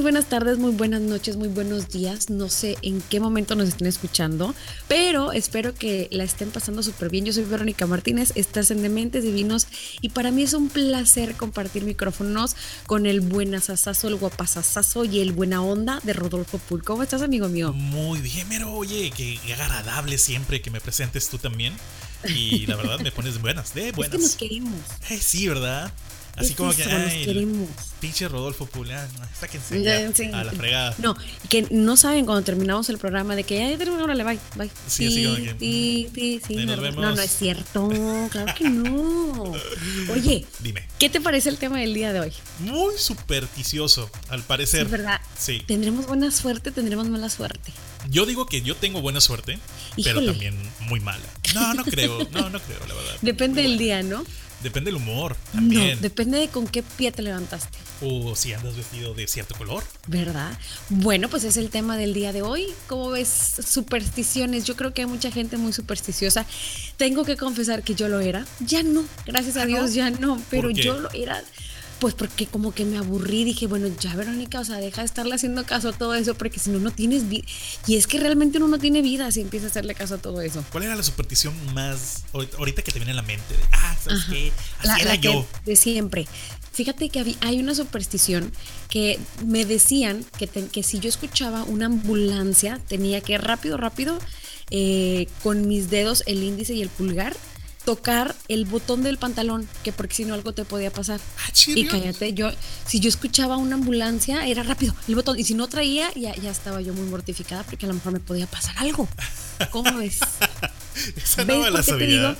Muy buenas tardes, muy buenas noches, muy buenos días. No sé en qué momento nos estén escuchando, pero espero que la estén pasando súper bien. Yo soy Verónica Martínez, estás en Dementes Divinos y para mí es un placer compartir micrófonos con el buenasasazo, el guapasasazo y el buena onda de Rodolfo Pul. ¿Cómo estás, amigo mío? Muy bien, pero oye, qué agradable siempre que me presentes tú también. Y la verdad me pones buenas, de buenas. Es que nos queremos. Eh, sí, ¿verdad? Así como que, ay, queremos. pinche Rodolfo Pulián, sáquense ya, sí. a la fregada. No, que no saben cuando terminamos el programa de que ya terminó, órale, bye, bye. Sí, así como que. Sí, sí, sí. No, no, no es cierto, claro que no. Oye, dime. ¿Qué te parece el tema del día de hoy? Muy supersticioso, al parecer. Es verdad. Sí. ¿Tendremos buena suerte? ¿Tendremos mala suerte? Yo digo que yo tengo buena suerte, pero también muy mala. No, no creo, no, no creo, la verdad. Depende del día, ¿no? Depende del humor también. No, depende de con qué pie te levantaste. O si andas vestido de cierto color. ¿Verdad? Bueno, pues es el tema del día de hoy. ¿Cómo ves? Supersticiones. Yo creo que hay mucha gente muy supersticiosa. Tengo que confesar que yo lo era. Ya no, gracias a ah, Dios, ya no. Pero yo lo era pues porque como que me aburrí, dije, bueno, ya Verónica, o sea, deja de estarle haciendo caso a todo eso, porque si no, no tienes vida. Y es que realmente uno no tiene vida si empieza a hacerle caso a todo eso. ¿Cuál era la superstición más, ahorita que te viene a la mente? ah, ¿sabes qué? Así era yo. De siempre. Fíjate que hay una superstición que me decían que, que si yo escuchaba una ambulancia, tenía que rápido, rápido, eh, con mis dedos, el índice y el pulgar, tocar el botón del pantalón, que porque si no algo te podía pasar. Ah, y cállate, yo, si yo escuchaba una ambulancia, era rápido el botón. Y si no traía, ya, ya estaba yo muy mortificada porque a lo mejor me podía pasar algo. ¿Cómo ves? Esa no me la sabía.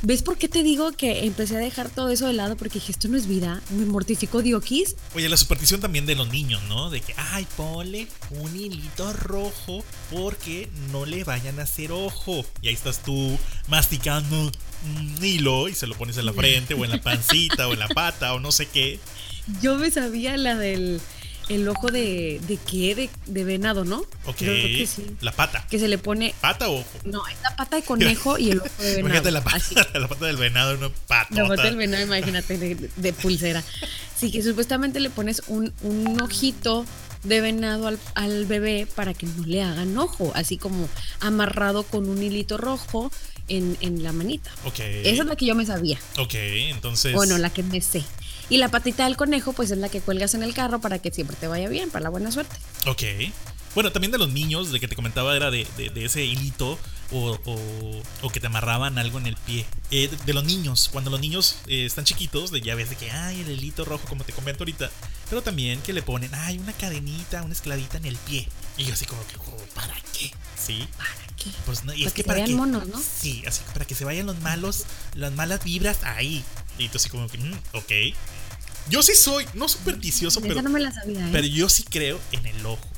¿Ves por qué te digo que empecé a dejar todo eso de lado? Porque dije, esto no es vida, me mortificó Dioquis. Oye, la superstición también de los niños, ¿no? De que, ay, ponle un hilito rojo porque no le vayan a hacer ojo. Y ahí estás tú masticando hilo y se lo pones en la frente o en la pancita o en la pata o no sé qué. Yo me sabía la del el ojo de, de qué, de, venado, ¿no? Ok. La pata. Que se le pone. ¿Pata o ojo? No, es la pata de conejo y el ojo de venado. Imagínate la pata, la pata del venado, una pata. La pata del venado, imagínate, de, pulsera. Sí, que supuestamente le pones un, un ojito de venado al, al, bebé para que no le hagan ojo, así como amarrado con un hilito rojo en, en la manita. Ok. Esa es la que yo me sabía. Ok, entonces. Bueno, la que me sé. Y la patita del conejo, pues es la que cuelgas en el carro para que siempre te vaya bien, para la buena suerte. Ok. Bueno, también de los niños, de que te comentaba, era de, ese hilito o, o, que te amarraban algo en el pie. Eh, de, los niños, cuando los niños eh, están chiquitos, de ya ves de que, hay el hilito rojo, como te comento ahorita. Pero también que le ponen, ay, una cadenita, una esclavita en el pie. Y yo así como que, oh, ¿para qué? ¿Sí? ¿Para qué? Pues no, y es que, para que. Monos, ¿no? Sí, así para que se vayan los malos, las malas vibras ahí. Y tú así como que, mm, ok. Yo sí soy, no supersticioso, pero. No me la sabía, ¿eh? Pero yo sí creo en el ojo.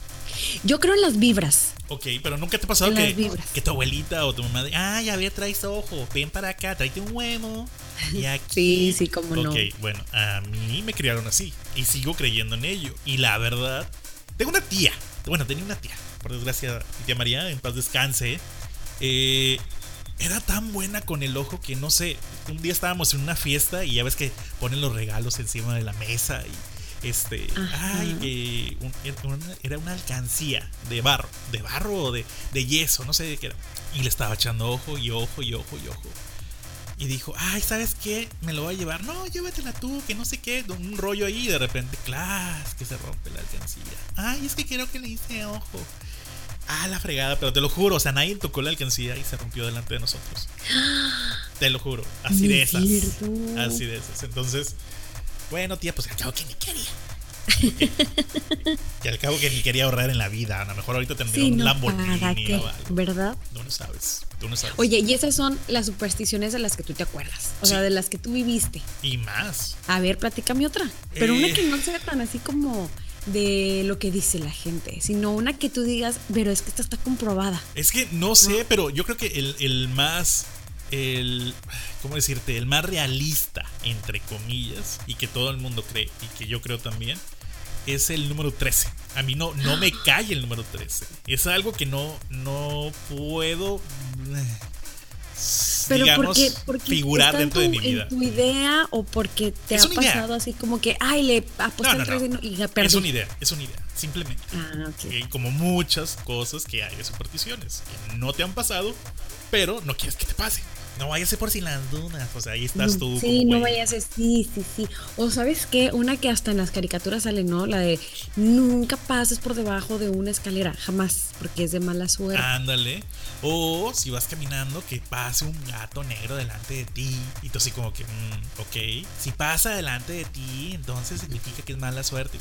Yo creo en las vibras. Ok, pero nunca te ha pasado que, que, tu abuelita o tu mamá de, ay, a ver, traes ojo, ven para acá, tráete un huevo. Y aquí. Sí, sí, como no. Ok, bueno, a mí me criaron así y sigo creyendo en ello. Y la verdad, tengo una tía, bueno, tenía una tía, por desgracia, tía María, en paz descanse. Eh, era tan buena con el ojo que no sé, un día estábamos en una fiesta y ya ves que ponen los regalos encima de la mesa y este, ay, era una alcancía de barro, de barro o de, de yeso, no sé de qué era. Y le estaba echando ojo y ojo y ojo y ojo. Y dijo, ay, ¿sabes qué? Me lo voy a llevar. No, llévatela tú, que no sé qué. Un rollo ahí y de repente, clas, que se rompe la alcancía. Ay, es que quiero que le hice ojo. Ah, la fregada, pero te lo juro, o sea, nadie tocó la alcancía y se rompió delante de nosotros. Te lo juro, así de esas. Así de esas. Entonces, bueno, tía, pues al cabo que ni quería. y al cabo que ni quería ahorrar en la vida. A lo mejor ahorita tendría un Lamborghini o algo. ¿Verdad? Tú no sabes. Tú no sabes. Oye, y esas son las supersticiones de las que tú te acuerdas. O sea, de las que tú viviste. Y más. A ver, platícame otra. Pero una Eh. que no sea tan así como de lo que dice la gente, sino una que tú digas, pero es que esta está comprobada. Es que no sé, pero yo creo que el, el más. El. ¿Cómo decirte? El más realista, entre comillas, y que todo el mundo cree, y que yo creo también, es el número 13. A mí no, no me cae el número 13. Es algo que no, no puedo. pero digamos, porque, figurar dentro de mi vida. tu idea o porque te ha pasado así como que, ay, le aposté no, no, y la perdí? Es una idea, es una idea, simplemente. Ah, okay. Como muchas cosas que hay de supersticiones que no te han pasado, pero no quieres que te pase. No vayas por si las dudas. O sea, ahí estás tú. Sí, no vayas sí, sí, sí. O sabes qué, una que hasta en las caricaturas sale, ¿no? La de nunca pases por debajo de una escalera, jamás, porque es de mala suerte. Ándale. O si vas caminando, que pase un gato negro delante de ti. Y tú así como que, mm, ok. Si pasa delante de ti, entonces significa que es mala suerte.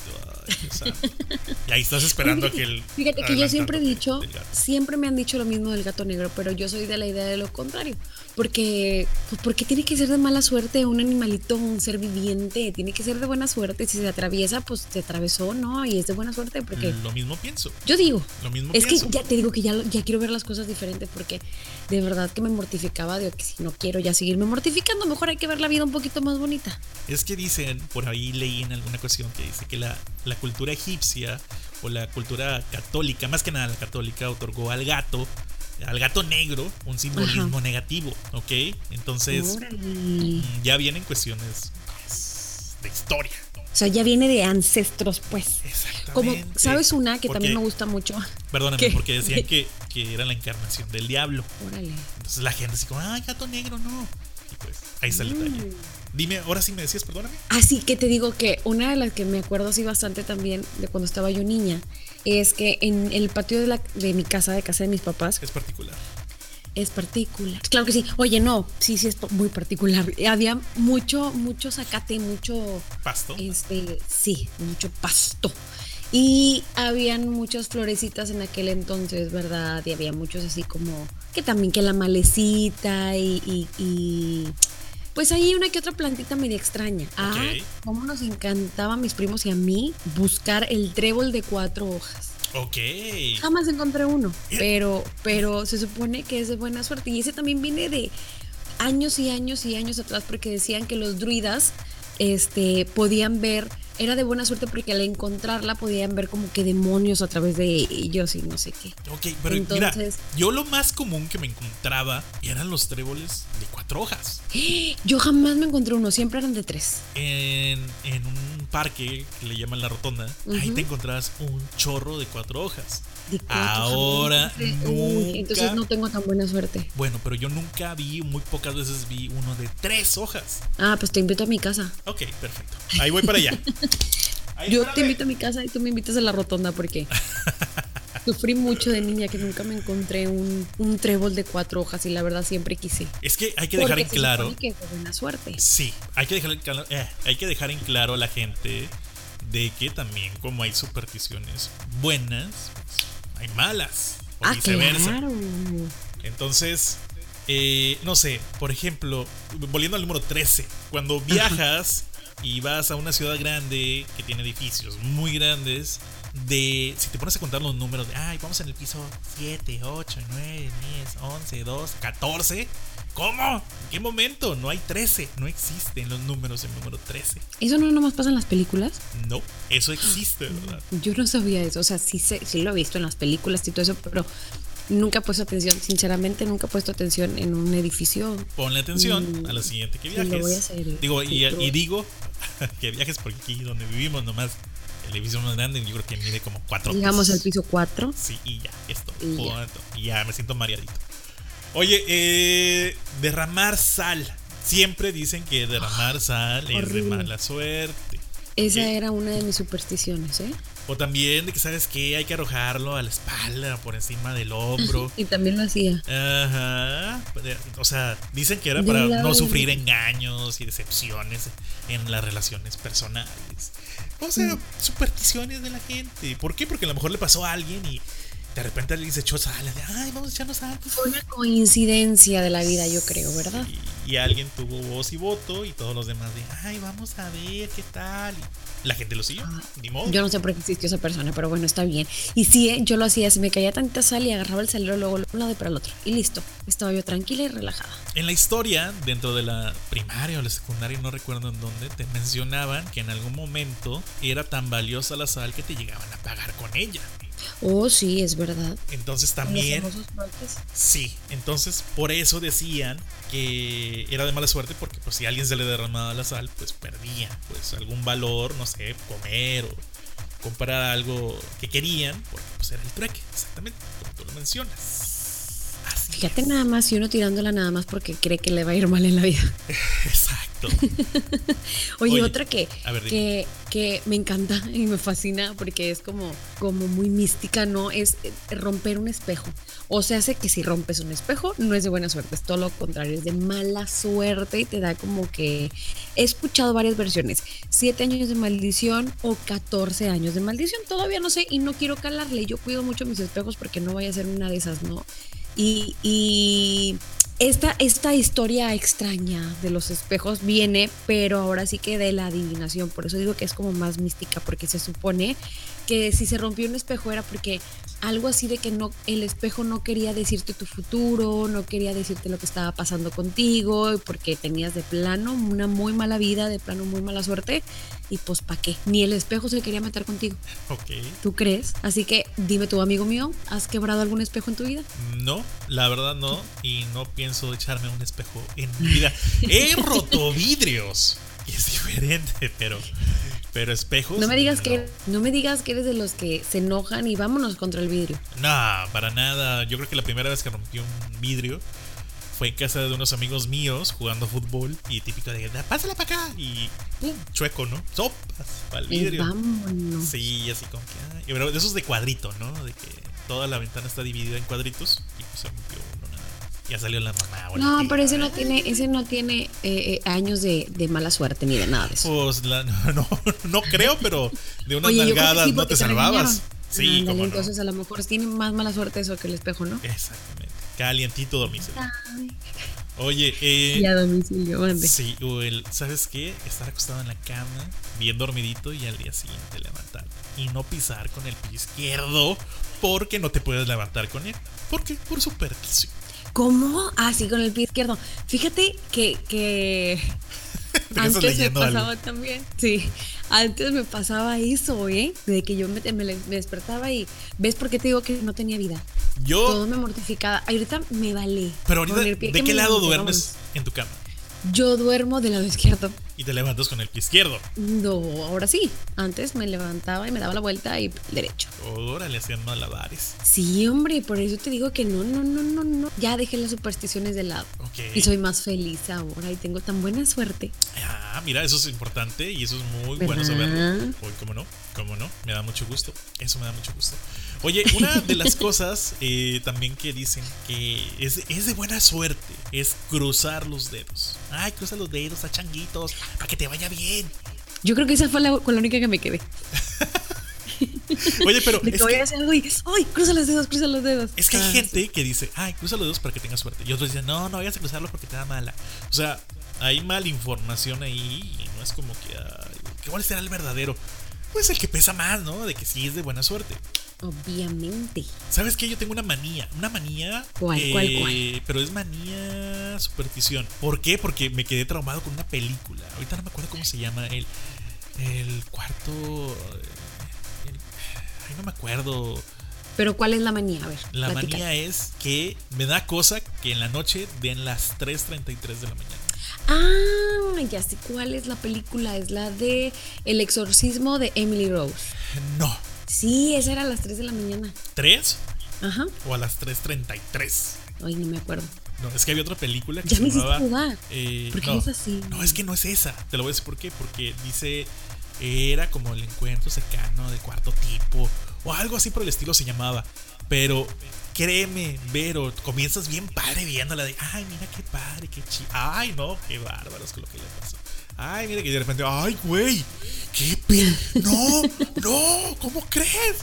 Y, ahí estás esperando a que el... Fíjate que yo siempre he dicho, siempre me han dicho lo mismo del gato negro, pero yo soy de la idea de lo contrario. Porque, pues porque tiene que ser de mala suerte un animalito, un ser viviente, tiene que ser de buena suerte. Si se atraviesa, pues se atravesó, ¿no? Y es de buena suerte porque... Lo mismo pienso. Yo digo. Lo mismo es que ya te digo que ya, ya quiero ver las cosas diferentes porque de verdad que me mortificaba de que si no quiero ya seguirme mortificando, mejor hay que ver la vida un poquito más bonita. Es que dicen, por ahí leí en alguna cuestión que dice que la, la cultura egipcia o la cultura católica, más que nada la católica, otorgó al gato al gato negro un simbolismo negativo, ¿ok? Entonces ya vienen cuestiones pues, de historia. O sea, ya viene de ancestros, pues. Exactamente. Como, ¿sabes una que también me gusta mucho? Perdóname, porque decían que, que, era la encarnación del diablo. Órale. Entonces la gente así como, ay, gato negro, no. Y pues, ahí está el detalle. Mm. Dime, ahora sí me decías, perdóname. Así que te digo que una de las que me acuerdo así bastante también de cuando estaba yo niña es que en el patio de, la, de mi casa, de casa de mis papás. Es particular. Es particular. Claro que sí. Oye, no, sí, sí es muy particular. Había mucho, mucho zacate, mucho. Pasto. Este, sí, mucho pasto. Y habían muchas florecitas en aquel entonces, ¿verdad? Y había muchos así como que también que la malecita y pues hay una que otra plantita media extraña. Ah, cómo nos encantaba a mis primos y a mí buscar el trébol de cuatro hojas. Ok. Jamás encontré uno, pero, pero se supone que es de buena suerte. Y ese también viene de años y años y años atrás porque decían que los druidas este, podían ver era de buena suerte porque al encontrarla podían ver como que demonios a través de ellos y no sé qué. Ok, pero Entonces, mira, yo lo más común que me encontraba eran los tréboles de cuatro hojas. Yo jamás me encontré uno, siempre eran de tres. En, en un parque que le llaman la rotonda, ahí te encontrabas un chorro de cuatro hojas. Ahora entonces no tengo tan buena suerte. Bueno, pero yo nunca vi, muy pocas veces vi uno de tres hojas. Ah, pues te invito a mi casa. Ok, perfecto. Ahí voy para allá. yo te invito a mi casa y tú me invitas a la rotonda porque sufrí mucho de niña que nunca me encontré un, trébol de cuatro hojas y la verdad siempre quise. Es que hay que dejar en claro. Que buena suerte. Sí, hay que dejar, eh, hay que dejar en claro a la gente de que también como hay supersticiones buenas, hay malas. O ah, viceversa. Entonces, eh, no sé, por ejemplo, volviendo al número 13, cuando viajas y vas a una ciudad grande que tiene edificios muy grandes, de si te pones a contar los números de, ay, vamos en el piso 7, 8, 9, 10, 11, 12, 14. ¿Cómo? ¿En qué momento? No hay 13, no existen los números en número 13. ¿Eso no nomás pasa en las películas? No, eso existe, ¿verdad? Yo no sabía eso, o sea, sí, sí lo he visto en las películas y todo eso, pero nunca he puesto atención, sinceramente nunca he puesto atención en un edificio. Ponle atención a lo siguiente que viajes. Lo voy a hacer, digo, y, y, digo que viajes porque aquí donde vivimos nomás el edificio más grande, yo creo que mide como cuatro Llegamos al piso 4. Sí, y ya, esto. Y, ya. me siento mareadito. Oye, eh, derramar sal. Siempre dicen que derramar sal es de mala suerte. Esa era una de mis supersticiones, ¿eh? O también de que, ¿sabes qué? Hay que arrojarlo a la espalda, por encima del hombro. y también lo hacía. Ajá. O sea, dicen que era para no sufrir engaños y decepciones en las relaciones personales. O sea, mm. supersticiones de la gente. ¿Por qué? Porque a lo mejor le pasó a alguien y de repente alguien se echó sal. De, Ay, vamos a echarnos sal. Fue una coincidencia de la vida, yo creo, ¿verdad? Y, alguien tuvo voz y voto y todos los demás de, ay, vamos a ver qué tal. Y la gente lo siguió, ni modo. Yo no sé por qué existió esa persona, pero bueno, está bien. Y sí, eh, yo lo hacía, se me caía tanta sal y agarraba el salero luego un lado y para el otro. Y listo, estaba yo tranquila y relajada. En la historia, dentro de la primaria o la secundaria, no recuerdo en dónde, te mencionaban que en algún momento era tan valiosa la sal que te llegaban a pagar con ella. Oh, sí, es verdad. Entonces también... Sí, entonces por eso decían que era de mala suerte porque pues si a alguien se le derramaba la sal, pues perdía pues algún valor, no sé, comer o comprar algo que querían, porque pues era el trueque, exactamente, como tú lo mencionas. Fíjate nada más y uno tirándola nada más porque cree que le va a ir mal en la vida. Exacto. Oye, otra que, que, que, me encanta y me fascina porque es como, como muy mística, ¿no? Es eh, romper un espejo. O sea, hace que si rompes un espejo no es de buena suerte, es todo lo contrario, es de mala suerte y te da como que... He escuchado varias versiones, siete años de maldición o 14 años de maldición, todavía no sé y no quiero calarle, yo cuido mucho mis espejos porque no vaya a ser una de esas, ¿no? Y, esta, esta historia extraña de los espejos viene, pero ahora sí que de la adivinación. Por eso digo que es como más mística, porque se supone que si se rompió un espejo era porque algo así de que no el espejo no quería decirte tu futuro, no quería decirte lo que estaba pasando contigo, porque tenías de plano una muy mala vida, de plano muy mala suerte, y pues ¿para qué? Ni el espejo se quería meter contigo. Ok. ¿Tú crees? Así que dime tú, amigo mío, ¿has quebrado algún espejo en tu vida? No, la verdad no, y no pienso echarme un espejo en mi vida. He roto vidrios, y es diferente, pero pero espejos. No me digas que no me digas que eres de los que se enojan y vámonos contra el vidrio. No, para nada. Yo creo que la primera vez que rompí un vidrio fue en casa de unos amigos míos jugando fútbol y típico de pásala para acá y pum, chueco, ¿no? Sopas para el vidrio. vámonos. Sí, así como que. pero de esos de cuadrito, ¿no? De que toda la ventana está dividida en cuadritos y pues se rompió ya salió la mamá. No, pero ese no tiene, ese no tiene eh, eh, años de, de, mala suerte ni de nada de eso. Pues no, no creo, pero de unas nalgadas no te salvabas. Sí, como Entonces a lo mejor tiene más mala suerte eso que el espejo, ¿no? Exactamente. Calientito domicilio. Oye, eh. Ya domicilio, mande. Sí, o el, ¿sabes qué? Estar acostado en la cama, bien dormidito y al día siguiente levantar. Y no pisar con el pie izquierdo porque no te puedes levantar con él. ¿Por qué? Por superstición. ¿Cómo? Ah, sí, con el pie izquierdo. Fíjate que, que antes me pasaba también. Sí, antes me pasaba eso, ¿eh? De que yo me, despertaba y. ¿Ves por qué te digo que no tenía vida? Yo. Todo me mortificaba. Ahorita me vale. Pero ahorita, ¿de qué lado duermes en tu cama? Yo duermo del lado izquierdo. ¿Y te levantas con el pie izquierdo? No, ahora sí. Antes me levantaba y me daba la vuelta y derecho. Ahora le hacían malabares. Sí, hombre, por eso te digo que no, no, no, no, no. Ya dejé las supersticiones de lado. Y soy más feliz ahora y tengo tan buena suerte. Ah, mira, eso es importante y eso es muy bueno saberlo. Uy, ¿cómo no? ¿Cómo no? Me da mucho gusto. Eso me da mucho gusto. Oye, una de las cosas eh, también que dicen que es, es, de buena suerte es cruzar los dedos. Ay, cruza los dedos a changuitos para que te vaya bien. Yo creo que esa fue la, con la única que me quedé. Oye, pero. es que, ¡Ay, cruza los dedos, cruza los dedos! Es que hay ah, gente que dice, ay, cruza los dedos para que tengas suerte. Y otros dicen, no, no vayas a cruzarlo porque te da mala. O sea, hay mala información ahí y no es como que. Ay, ¿Cuál será el verdadero? Pues el que pesa más, ¿no? De que sí es de buena suerte. Obviamente. ¿Sabes qué? Yo tengo una manía. Una manía. ¿Cuál, cuál, cuál? Pero es manía superstición. ¿Por qué? Porque me quedé traumado con una película. Ahorita no me acuerdo cómo se llama. El, el cuarto. Ay, no me acuerdo. Pero ¿cuál es la manía? A ver. La manía es que me da cosa que en la noche den las 3.33 de la mañana. Ah, ya sé cuál es la película. Es la de El exorcismo de Emily Rose. No. Sí, esa era a las 3 de la mañana. ¿3? Ajá. ¿O a las 3.33? Ay, no me acuerdo. No, es que había otra película que ya se me llamaba. Eh, ¿Por qué no, es así? No, es que no es esa. Te lo voy a decir por qué. Porque dice. Era como el encuentro cercano de cuarto tipo. O algo así por el estilo se llamaba. Pero créeme, Vero, comienzas bien padre viéndola de. Ay, mira qué padre, qué chido. Ay, no, qué bárbaro es lo que le pasó. Ay, mira que de repente. Ay, güey. ¿Qué No, no, ¿cómo crees?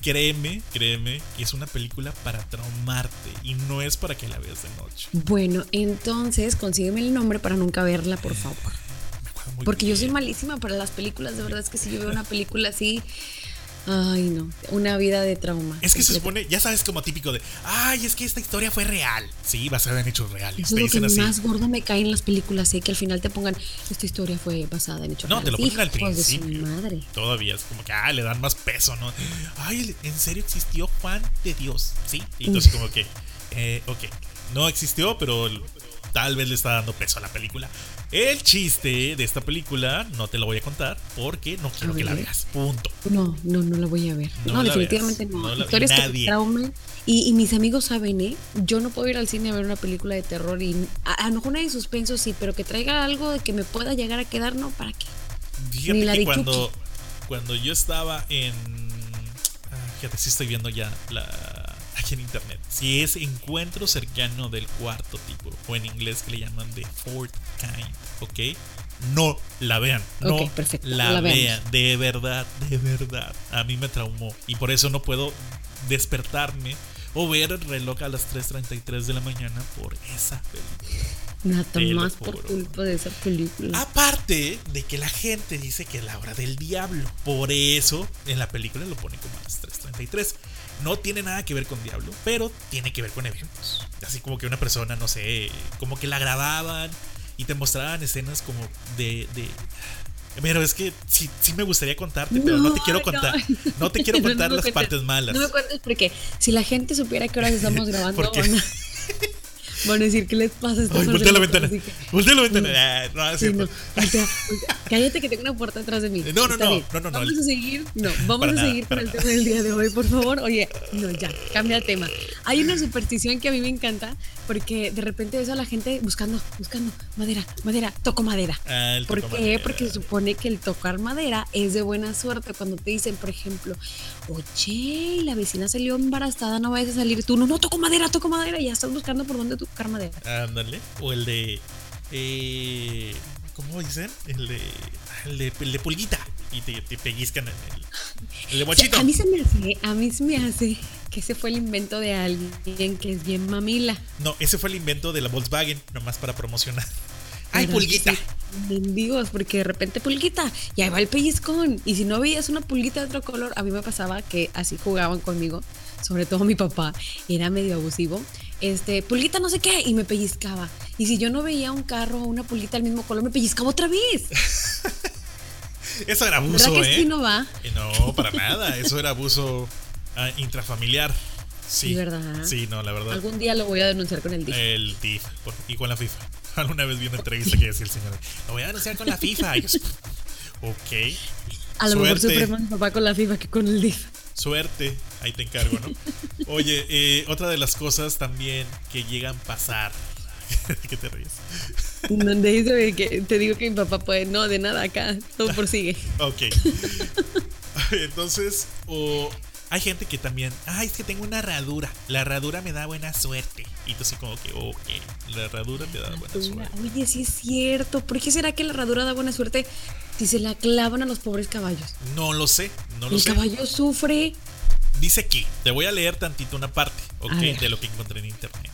Créeme, créeme que es una película para traumarte y no es para que la veas de noche. Bueno, entonces consígueme el nombre para nunca verla, por favor. Porque yo soy malísima para las películas, de verdad es que si yo veo una película así, Ay, no. Una vida de trauma. Es que se supone, ya sabes, como típico de, ay, es que esta historia fue real. Sí, basada en hechos reales. Eso es lo que más gordo me cae en las películas, ¿sí? que al final te pongan, esta historia fue basada en hechos no, reales. No, te lo ponen al principio. madre. Todavía es como que, ah, le dan más peso, ¿no? Ay, ¿en serio existió Juan de Dios? Sí. Y entonces como que, eh, ok, no existió, pero tal vez le está dando peso a la película. El chiste de esta película no te lo voy a contar porque no quiero que la veas. Punto. No, no, no la voy a ver. No, definitivamente no. Historias que trauman. Y, y, mis amigos saben, ¿eh? Yo no puedo ir al cine a ver una película de terror y a, lo mejor una de suspenso sí, pero que traiga algo de que me pueda llegar a quedar, no, ¿para qué? Fíjate la que cuando, cuando yo estaba en... Ah, fíjate, sí estoy viendo ya la aquí en internet. Si es encuentro cercano del cuarto tipo, o en inglés que le llaman de fourth kind, ¿ok? No la vean, no la, vean, de verdad, de verdad. A mí me traumó y por eso no puedo despertarme o ver el reloj a las 3.33 de la mañana por esa película. Nada más por culpa de esa película. Aparte de que la gente dice que es la hora del diablo. Por eso en la película lo pone como a las 3.33 no tiene nada que ver con Diablo, pero tiene que ver con eventos. Así como que una persona, no sé, como que la grababan y te mostraban escenas como de... de pero es que sí, sí me gustaría contarte, pero no, te quiero contar. No, te quiero contar las partes malas. No me cuentes porque si la gente supiera que ahora estamos grabando, Van a decir, ¿qué les pasa a estas Voltea la ventana. Voltea la ventana. Ah, no. Cállate que tengo una puerta atrás de mí. No, no, no, no, no, Vamos a seguir. No, vamos a seguir con el tema del día de hoy, por favor. Oye, no, ya, cambia de tema. Hay una superstición que a mí me encanta porque de repente ves a la gente buscando, buscando madera, madera, toco madera. Ah, ¿Por qué? Porque se supone que el tocar madera es de buena suerte. Cuando te dicen, por ejemplo, oye, la vecina salió embarazada, no vayas a salir tú. No, no, toco madera, toco madera. Y ya estás buscando por dónde tocar madera. Ándale. O el de. Eh, ¿Cómo dicen? El de. El de, el de pulguita. Y te, te pellizcan en el, el de mochito. a mí se me hace, a mí se me hace que ese fue el invento de alguien que es bien mamila. No, ese fue el invento de la Volkswagen, nomás para promocionar. ¡Ay, pulguita! Mendigos, porque de repente pulguita, y ahí va el pellizcón. Y si no veías una pulguita de otro color, a mí me pasaba que así jugaban conmigo, sobre todo mi papá, era medio abusivo. Este, pulguita no sé qué, y me pellizcaba. Y si yo no veía un carro o una pulguita del mismo color, me pellizcaba otra vez. Eso era abuso, ¿verdad que ¿eh? no va? No, para nada. Eso era abuso ah, intrafamiliar. Sí, ¿verdad? Sí, no, la verdad. Algún día lo voy a denunciar con el DIF. El DIF y con la FIFA. Alguna vez vi una entrevista que decía el señor, lo voy a denunciar con la FIFA. ok. A lo mejor sufre más mi papá con la FIFA que con el DIF. Suerte, ahí te encargo, ¿no? Oye, eh, otra de las cosas también que llegan a pasar. ¿Qué te ríes? Donde dice que te digo que mi papá puede, no, de nada acá, todo prosigue. ok. Entonces, o hay gente que también, ay, es que tengo una herradura. La herradura me da buena suerte. Y tú así como que, ok, la herradura te da buena suerte. Oye, sí es cierto. ¿Por qué será que la herradura da buena suerte si se la clavan a los pobres caballos? No lo sé, no lo sé. El caballo sufre. Dice aquí, te voy a leer tantito una parte, ok, de lo que encontré en internet.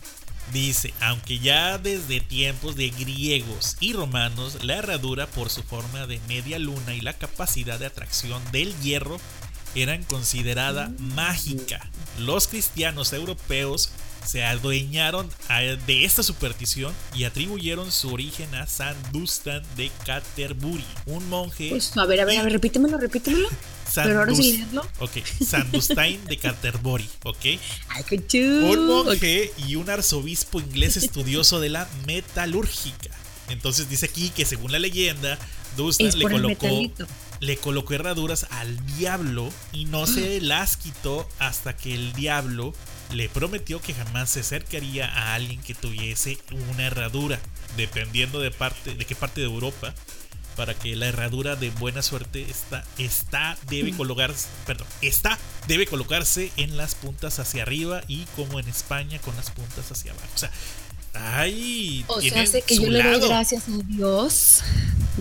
Dice, aunque ya desde tiempos de griegos y romanos, la herradura por su forma de media luna y la capacidad de atracción del hierro eran considerada mágica. Los cristianos europeos se adueñaron de esta superstición y atribuyeron su origen a San Dustan de Canterbury, un monje. Pues, a ver, a ver, a ver, repítemelo, repítemelo. Pero ahora sí leerlo. Ok, San Dustain de Canterbury, ok. Un monje y un arzobispo inglés estudioso de la metalúrgica. Entonces dice aquí que según la leyenda, Dustan le colocó le colocó herraduras al diablo y no se las quitó hasta que el diablo le prometió que jamás se acercaría a alguien que tuviese una herradura, dependiendo de parte de qué parte de Europa, para que la herradura de buena suerte está está debe colocarse, perdón, está debe colocarse en las puntas hacia arriba y como en España con las puntas hacia abajo. O sea, Ay, o sea, hace que yo le doy gracias a Dios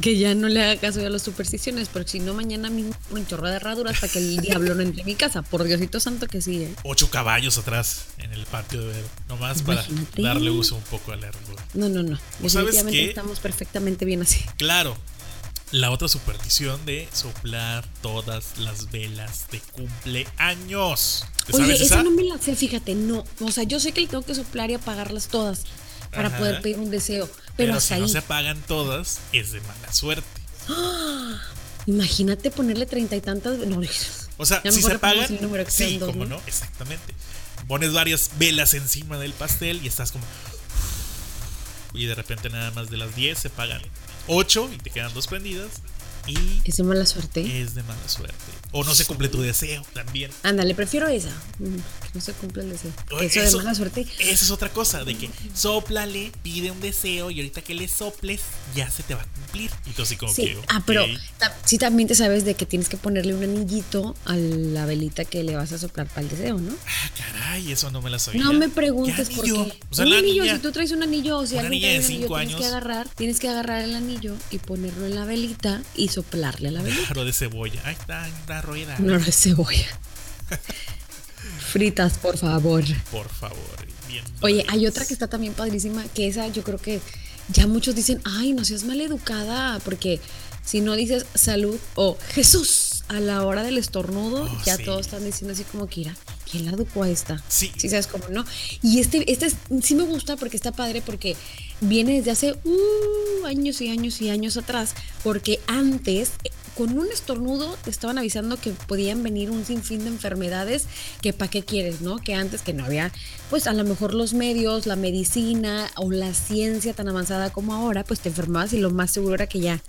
que ya no le haga caso a las supersticiones, porque si no, mañana mismo un chorro de herradura hasta que el diablo no entre en mi casa. Por Diosito santo que sí, ¿eh? Ocho caballos atrás en el patio de Vero, nomás para darle uso un poco a la herradura. No, no, no. Definitivamente estamos perfectamente bien así. Claro. La otra superstición de soplar todas las velas de cumpleaños. ¿Te Oye, esa? no me la sé, fíjate, no. O sea, yo sé que le tengo que soplar y apagarlas todas para poder pedir un deseo. Pero, pero si no se apagan todas, es de mala suerte. Imagínate ponerle treinta y tantas. No, o sea, si se apagan. Sí, como no, exactamente. Pones varias velas encima del pastel y estás como. Y de repente nada más de las 10 se apagan 8 y te quedan dos prendidas. Y es de mala suerte. Es de mala suerte. O no se cumple tu deseo también. Ándale, prefiero esa. Mm, que no se cumple el deseo. Eso, de mala suerte. Esa es otra cosa, de que soplale, pide un deseo y ahorita que le soples, ya se te va a cumplir. Y tú así como que. Ah, pero sí también te sabes de que tienes que ponerle un anillito a la velita que le vas a soplar para el deseo, ¿no? Ah, caray, eso no me la sabía. No me preguntes por qué. O sea, un anillo, si tú traes un anillo o si alguien trae un anillo, años. tienes que agarrar, tienes que agarrar el anillo y ponerlo en la velita y soplarle a la velita. Claro, de cebolla. Ahí está, la rueda. No, de cebolla. Fritas, por favor. Por favor. Oye, hay otra que está también padrísima, que esa yo creo que ya muchos dicen, ay, no seas maleducada, porque si no dices salud o Jesús a la hora del estornudo, oh, ya todos están diciendo así como que irá. ¿Quién la educó a esta? Sí. Sí, sabes cómo, ¿no? Y este, este sí me gusta porque está padre porque viene desde hace uh, años y años y años atrás, porque antes con un estornudo te estaban avisando que podían venir un sinfín de enfermedades que para qué quieres, ¿no? Que antes que no había, pues a lo mejor los medios, la medicina o la ciencia tan avanzada como ahora, pues te enfermabas y lo más seguro era que ya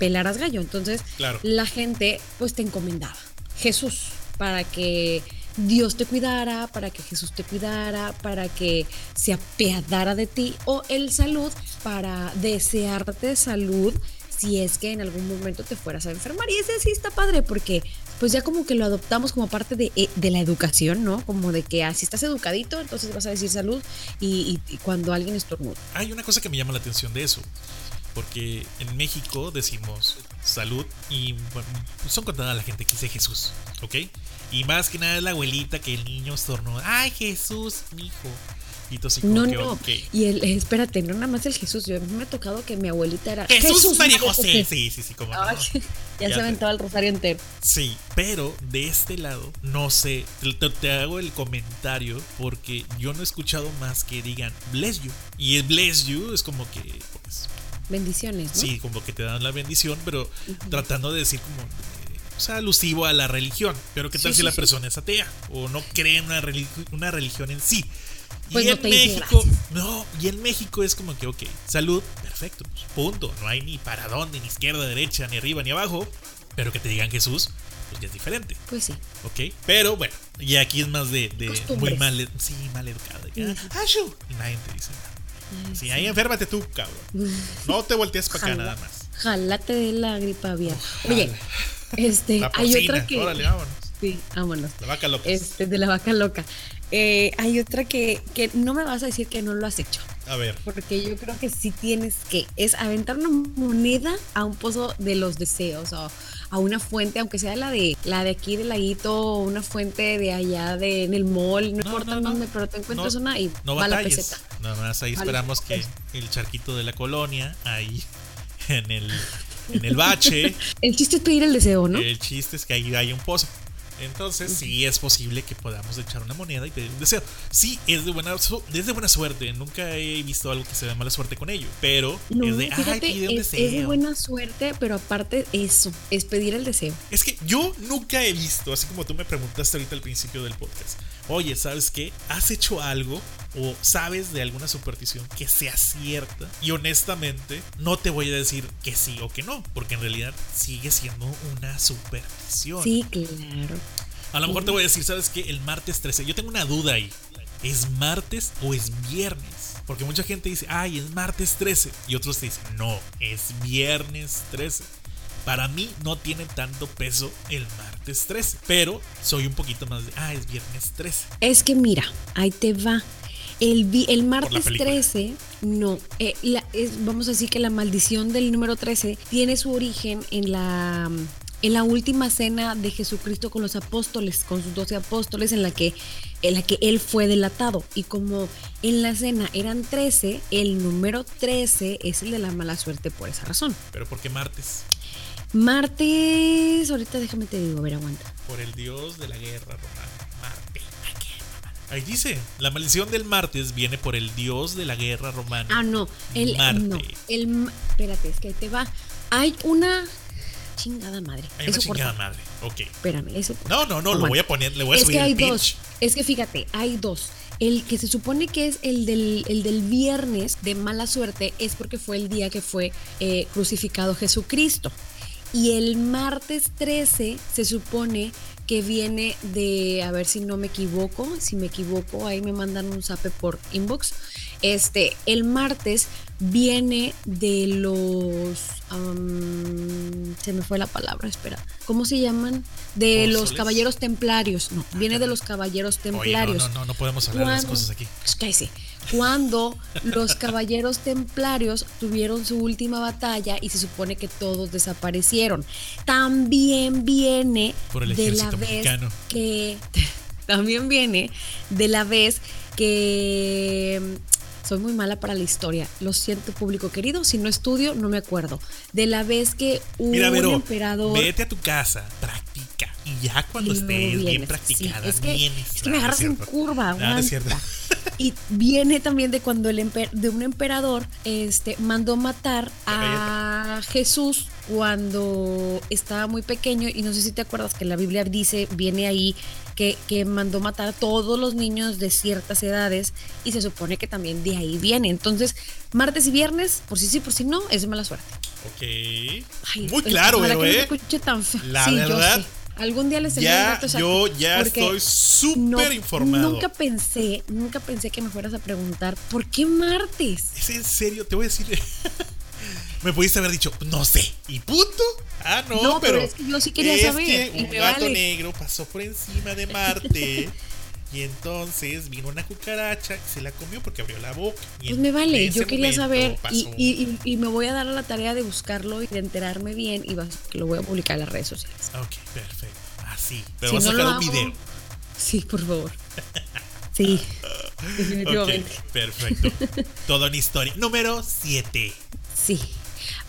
pelaras gallo. Entonces la gente pues te encomendaba Jesús para que Dios te cuidara, para que Jesús te cuidara, para que se apiadara de ti, o el salud para desearte salud si es que en algún momento te fueras a enfermar. Y ese sí está padre porque pues ya como que lo adoptamos como parte de, eh, la educación, ¿no? Como de que así ah, estás educadito, entonces vas a decir salud y, cuando alguien estornuda. Hay una cosa que me llama la atención de eso, porque en México decimos salud y son contadas la gente que dice Jesús, ¿ok? Y más que nada es la abuelita que el niño estornuda. ¡Ay, Jesús, mi hijo! Y tú así no, no. Y el, espérate, no nada más el Jesús. Yo me ha tocado que mi abuelita era. Jesús, María José. Sí, sí, sí, como. ya, se aventaba el rosario entero. Sí, pero de este lado, no sé. Te, te, hago el comentario porque yo no he escuchado más que digan bless you. Y el bless you es como que. Bendiciones. ¿no? Sí, como que te dan la bendición, pero tratando de decir como o sea, alusivo a la religión. Pero ¿qué tal si la persona es atea o no cree en una, una religión en sí? Pues y en México, no, y en México es como que, ok, salud, perfecto, pues, punto. No hay ni para dónde, ni izquierda, derecha, ni arriba, ni abajo. Pero que te digan Jesús, pues ya es diferente. Pues sí. Ok, pero bueno, y aquí es más de, muy mal, sí, mal educado. Y nadie te dice nada. Sí, ahí enférmate tú, cabrón. No te voltees para acá nada más. Jalate de la gripa aviar. Oye, este, hay otra que. Órale, vámonos. Sí, vámonos. La vaca loca. Este, de la vaca loca. Eh, hay otra que, que no me vas a decir que no lo has hecho. A ver. Porque yo creo que sí tienes que. Es aventar una moneda a un pozo de los deseos o a una fuente, aunque sea la de la de aquí del laguito o una fuente de allá de, en el mall, no, importa el nombre, pero te encuentras una y va la peseta. Nada más ahí esperamos que el charquito de la colonia, ahí en el en el bache. el chiste es pedir el deseo, ¿no? El chiste es que ahí hay un pozo. Entonces, sí es posible que podamos echar una moneda y pedir un deseo. Sí, es de buena, es de buena suerte. Nunca he visto algo que se de mala suerte con ello. Pero es de, ay, pide un deseo. Es de buena suerte, pero aparte, eso, es pedir el deseo. Es que yo nunca he visto, así como tú me preguntaste ahorita al principio del podcast oye, ¿sabes qué? ¿Has hecho algo o sabes de alguna superstición que sea cierta? Y honestamente, no te voy a decir que sí o que no, porque en realidad sigue siendo una superstición. Sí, claro. A lo mejor te voy a decir, ¿sabes qué? El martes 13. Yo tengo una duda ahí. ¿Es martes o es viernes? Porque mucha gente dice, ay, es martes 13. Y otros te dicen, no, es viernes 13. Para mí no tiene tanto peso el martes 13, pero soy un poquito más de, ah, es viernes 13. Es que mira, ahí te va. El, el martes 13, no, eh, vamos a decir que la maldición del número 13 tiene su origen en la, en la última cena de Jesucristo con los apóstoles, con sus doce apóstoles, en la que en la que él fue delatado. Y como en la cena eran 13, el número 13 es el de la mala suerte por esa razón. ¿Pero por qué martes? Martes, ahorita déjame te digo, a ver, aguanta. Por el dios de la guerra romana, Marte. Ahí dice, la maldición del martes viene por el dios de la guerra romana. Ah, no, el Marte. no, el espérate, es que ahí te va. Hay una chingada madre. Hay una eso chingada madre. Ok. Espérame, eso No, no, no, lo voy a poner, le voy a es subir que hay el pitch. dos. Es que fíjate, hay dos. El que se supone que es el del, el del viernes de mala suerte es porque fue el día que fue eh, crucificado Jesucristo. Y el martes 13 se supone que viene de, a ver si no me equivoco, si me equivoco, ahí me mandan un zape por inbox. Este, el martes viene de los, am, se me fue la palabra, espera, ¿cómo se llaman? De los caballeros templarios, no, viene de los caballeros Oye, no, templarios. no, no, no podemos hablar de las cosas aquí. Pues cállese. Cuando los caballeros templarios tuvieron su última batalla y se supone que todos desaparecieron. También viene Por el de la vez mexicano. que también viene de la vez que soy muy mala para la historia. Lo siento, público querido. Si no estudio, no me acuerdo. De la vez que Mira, un Vero, emperador. vete a tu casa, practica. Y ya cuando Y estés bien practicada, Sí, es que, vienes. es que me no agarras en curva, Ah, no es cierto. Y viene también de cuando el emper- de un emperador este, mandó matar a Jesús cuando estaba muy pequeño. Y no sé si te acuerdas que la Biblia dice, viene ahí, que, que mandó matar a todos los niños de ciertas edades. Y se supone que también de ahí viene. Entonces, martes y viernes, por si sí, por si no, es de mala suerte. Ok. Ay, Muy claro, no ¿eh? tan. La Sí, yo verdad, sé. Algún día les tendré el Ya, dato yo ya estoy súper no- informado. Nunca pensé, nunca pensé que me fueras a preguntar, ¿por qué martes? Es en serio, te voy a decir. Me pudiste haber dicho, no sé, y punto. Ah, no, No, pero pero. es que yo sí quería es saber, que un gato vale. negro pasó por encima de Marte. y entonces vino una cucaracha que se la comió porque abrió la boca. y Pues en me vale, yo quería saber y, y- y- y me voy a dar a la tarea de buscarlo y de enterarme bien y que lo voy a publicar en las redes sociales. Ok, perfecto. Así. Pero Si vas a no sacar un hago- video. Sí, por favor. Sí, definitivamente. Perfecto. Toda una historia. Número 7. Sí.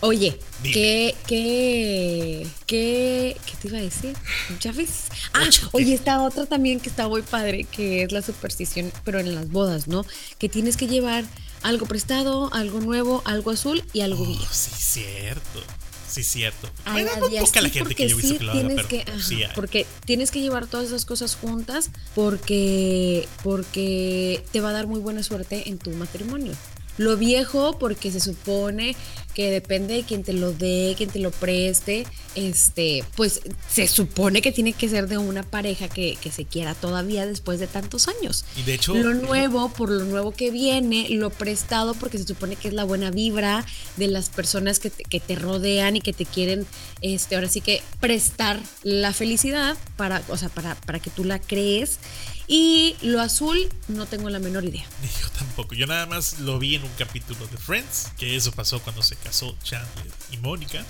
Oye. ¿qué, qué, qué, qué te iba a decir? ¿Ya ves? Ah, oye, está otra también que está muy padre, que es la superstición, pero en las bodas, ¿no? Que tienes que llevar algo prestado, algo nuevo, algo azul y algo viejo. Oh, sí, cierto. Sí, cierto. A Bueno, no poca la gente que yo he visto sí que lo haga, tienes pero que, ajá, sí hay. porque tienes que llevar todas esas cosas juntas porque porque te va a dar muy buena suerte en tu matrimonio. Lo viejo porque se supone que depende de quien te lo dé, quien te lo preste, este, pues se supone que tiene que ser de una pareja que, que se quiera todavía después de tantos años. Y de hecho, Lo nuevo, por lo nuevo que viene, lo prestado, porque se supone que es la buena vibra de las personas que te, que te rodean y que te quieren, este, ahora sí que prestar la felicidad para, o sea, para, para que tú la crees. Y lo azul, no tengo la menor idea. Ni Yo tampoco. Yo nada más lo vi en un capítulo de Friends, que eso pasó cuando se casó Chandler y Mónica.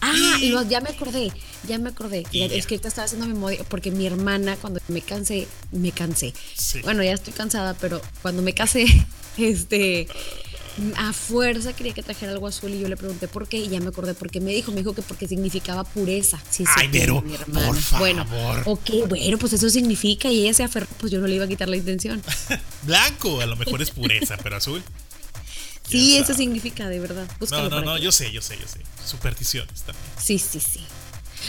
Ah, Y- ya me acordé, ya me acordé. Ya. Es que ahorita estaba haciendo memoria porque mi hermana, cuando me cansé, me cansé. Sí. Bueno, ya estoy cansada, pero cuando me casé, este, a fuerza quería que trajera algo azul y yo le pregunté por qué y ya me acordé porque me dijo, me dijo que porque significaba pureza. Sí, sí, Ay, Vero, mi hermana. por favor. Bueno, ok, bueno, pues eso significa y ella se aferró, pues yo no le iba a quitar la intención. Blanco, a lo mejor es pureza, pero azul. Sí, ¿Quién eso significa, de verdad. Búscalo No, no, no, yo sé, yo sé, yo sé. Supersticiones también. Sí, sí, sí.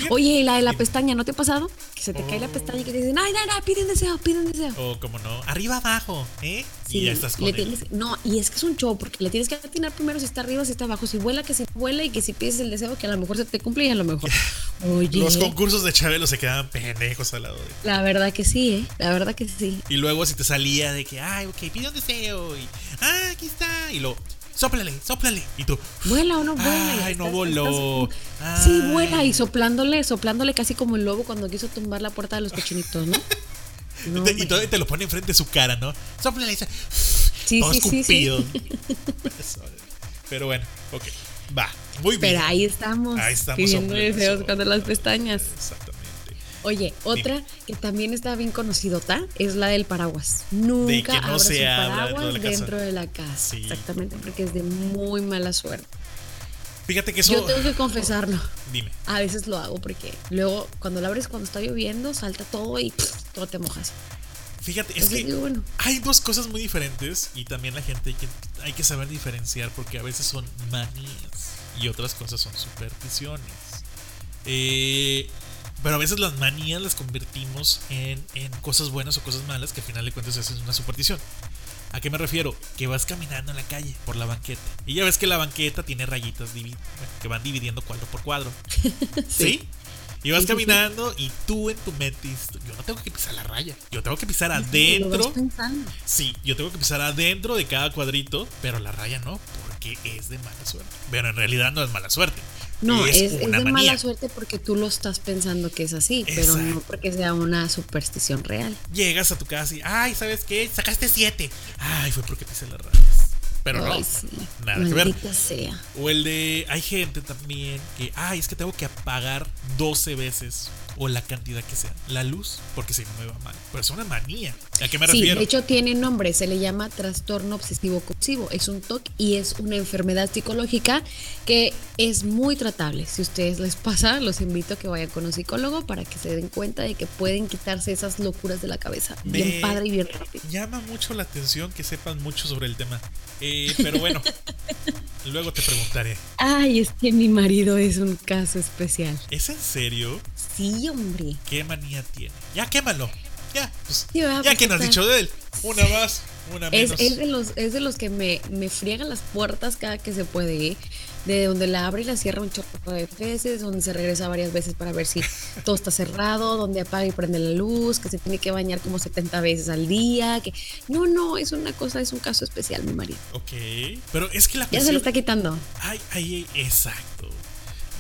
Oye, ¿y la de la pestaña no te ha pasado? Que se te cae la Oh. pestaña y que te dicen, ay, no, no, pide un deseo, pide un deseo. O como no, arriba abajo, ¿eh? Sí, y ya estás con le él. tienes- no, y es que es un show porque le tienes que atinar primero si está arriba, si está abajo, si vuela, que si vuela y que si pides el deseo que a lo mejor se te cumple y a lo mejor. Oye, Los concursos de Chabelo se quedaban pendejos al lado de la verdad que sí, ¿eh? La verdad que sí. Y luego si te salía de que, ay, ok, pide un deseo. Y, ah, aquí está. Y lo, sóplale, sóplale. Y tú, Vuela o no vuela. Ay, y no voló. estás- Sí, vuela y soplándole, soplándole casi como el lobo cuando quiso tumbar la puerta de los cochinitos, ¿no? No, y, te, y te lo pone enfrente de su cara, ¿no? Sóplale. dice, Sí, todo sí, sí, sí. escupido. Pero bueno, ok. Va, muy bien. Pero ahí estamos. Ahí estamos, pidiendo deseos cuando las pestañas. Exactamente. Oye, otra que también está bien conocida es la del paraguas. Nunca que no abra se su abra paraguas dentro de la casa. dentro de la casa. Sí. Exactamente, porque es de muy mala suerte. Fíjate que eso. Yo tengo que confesarlo. Dime. A veces lo hago porque luego cuando lo abres cuando está lloviendo, salta todo y todo te mojas. Fíjate, es que hay dos cosas muy diferentes y también la gente hay que, hay que saber diferenciar porque a veces son manías y otras cosas son supersticiones. Eh, pero a veces las manías las convertimos en, en, cosas buenas o cosas malas que al final de cuentas es una superstición. ¿A qué me refiero? Que vas caminando en la calle por la banqueta. Y ya ves que la banqueta tiene rayitas que van dividiendo cuadro por cuadro. ¿Sí? Y vas caminando y tú en tu mente dices, yo no tengo que pisar la raya, yo tengo que pisar adentro. Sí, yo tengo que pisar adentro de cada cuadrito, pero la raya no, porque es de mala suerte. Pero en realidad no es mala suerte. No, es, de mala suerte porque tú lo estás pensando que es así, pero no porque sea una superstición real. Llegas a tu casa y, ay, ¿sabes qué? Sacaste siete. Ay, fue porque pisé las rayas. Pero no, nada que ver. Sea. O el de, hay gente también que, ay, es que tengo que apagar 12 veces o la cantidad que sea la luz, porque si no me va mal. Pero es una manía. ¿A qué me sí, de hecho tiene nombre, se le llama trastorno obsesivo compulsivo. Es un TOC y es una enfermedad psicológica que es muy tratable. Si a ustedes les pasa, los invito a que vayan con un psicólogo para que se den cuenta de que pueden quitarse esas locuras de la cabeza. bien padre y bien rápido. Llama mucho la atención que sepan mucho sobre el tema. Eh, pero bueno, luego te preguntaré. Ay, es que mi marido es un caso especial. ¿Es en serio? Sí, hombre. ¿Qué manía tiene? Ya quémalo. Ya, pues, ya que nos has dicho de él. Una más, una menos. Es, de, los, es de los que me, me friegan las puertas cada que se puede. ¿eh? De donde la abre y la cierra un chorro de veces, donde se regresa varias veces para ver si todo está cerrado, donde apaga y prende la luz, que se tiene que bañar como 70 veces al día. que No, no, es una cosa, es un caso especial, mi marido. Ok, pero es que la Ya se lo está quitando. Ay, ay, exacto.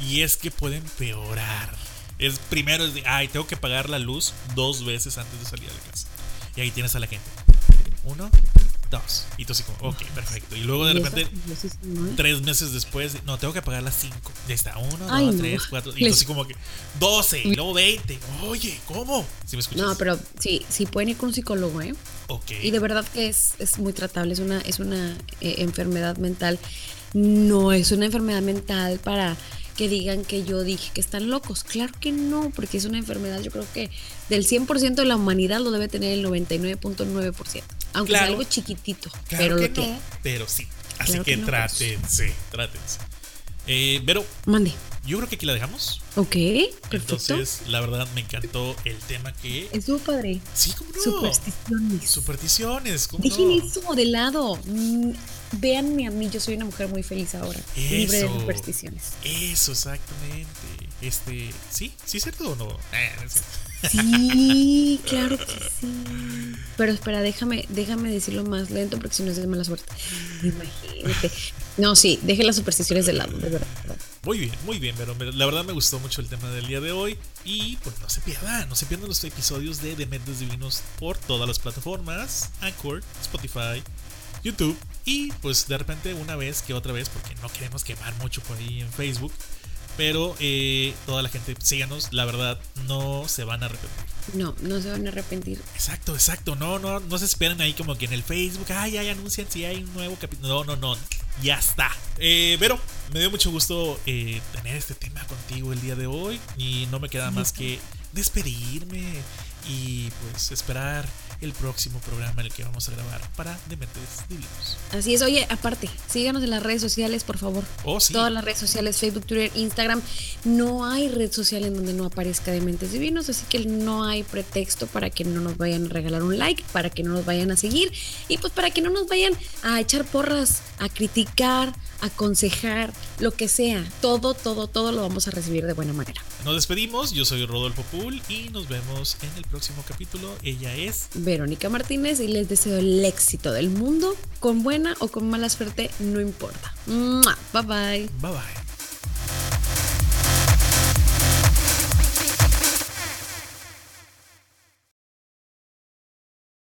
Y es que puede empeorar. Es primero es de, ay, tengo que pagar la luz dos veces antes de salir de la casa. Y ahí tienes a la gente. Uno, dos. Y tú así como, ok, perfecto. Y luego de repente, tres meses después, no, tengo que pagar las cinco. Ya está, uno, dos, tres, cuatro. Y tú así como que, doce, y luego veinte. Oye, ¿cómo? ¿Sí me escuchas? No, pero sí, sí pueden ir con un psicólogo, ¿eh? Ok. Y de verdad que es, es muy tratable, es una, es una eh, enfermedad mental. No es una enfermedad mental para que digan que yo dije que están locos. Claro que no, porque es una enfermedad, yo creo que del 100% de la humanidad lo debe tener el 99.9%. Aunque sea algo chiquitito. pero que no, pero sí. Así que trátense, trátense. Eh, pero, mande. Yo creo que aquí la dejamos. Ok, perfecto. Entonces, la verdad me encantó el tema que. Estuvo padre. Sí, como no. Supersticiones. Supersticiones, ¿cómo Dejen eso de lado. Mm, véanme a mí, yo soy una mujer muy feliz ahora. libre de supersticiones. Eso, exactamente. Este, ¿sí? ¿Sí es cierto o no? Eh, sí, claro que sí. Pero espera, déjame, déjame decirlo más lento porque si no es de mala suerte. Imagínate. No, sí, deje las supersticiones de lado, de verdad. Muy bien, muy bien, pero la verdad me gustó mucho el tema del día de hoy. Y pues no se pierdan, no se pierdan los episodios de Dementes Divinos por todas las plataformas: Anchor, Spotify, YouTube y pues de repente una vez que otra vez, porque no queremos quemar mucho por ahí en Facebook. Pero eh, toda la gente, síganos, la verdad, no se van a arrepentir. No, no se van a arrepentir. Exacto, exacto. No, no, no se esperen ahí como que en el Facebook, ay, ay, anuncian si hay un nuevo capítulo. No, no, no, ya está. Eh, pero me dio mucho gusto eh, tener este tema contigo el día de hoy. Y no me queda más que despedirme y pues esperar el próximo programa en el que vamos a grabar para Dementes Divinos. Así es, oye, aparte, síganos en las redes sociales, por favor. Oh, sí. Todas las redes sociales, Facebook, Twitter, Instagram. No hay red social en donde no aparezca Dementes Divinos, así que no hay pretexto para que no nos vayan a regalar un like, para que no nos vayan a seguir y pues para que no nos vayan a echar porras, a criticar, aconsejar, lo que sea. Todo, todo, todo lo vamos a recibir de buena manera. Nos despedimos, yo soy Rodolfo Pool y nos vemos en el próximo capítulo. Ella es Verónica Martínez y les deseo el éxito del mundo, con buena o con mala suerte, no importa. Bye bye. Bye bye.